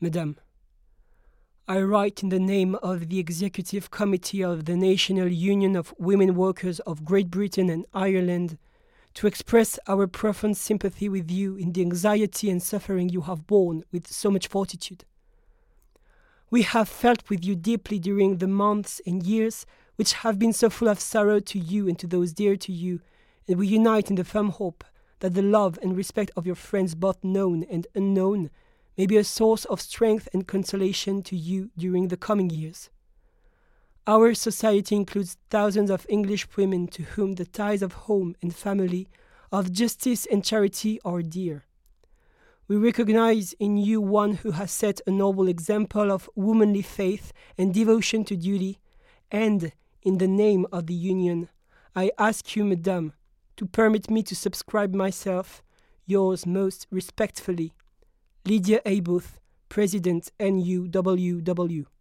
Madame, I write in the name of the Executive Committee of the National Union of Women Workers of Great Britain and Ireland to express our profound sympathy with you in the anxiety and suffering you have borne with so much fortitude. We have felt with you deeply during the months and years which have been so full of sorrow to you and to those dear to you, and we unite in the firm hope that the love and respect of your friends, both known and unknown, may be a source of strength and consolation to you during the coming years. Our society includes thousands of English women to whom the ties of home and family, of justice and charity are dear. We recognize in you one who has set a noble example of womanly faith and devotion to duty, and, in the name of the Union, I ask you, Madame, to permit me to subscribe myself, yours most respectfully, Lydia A. Booth, President NUWW.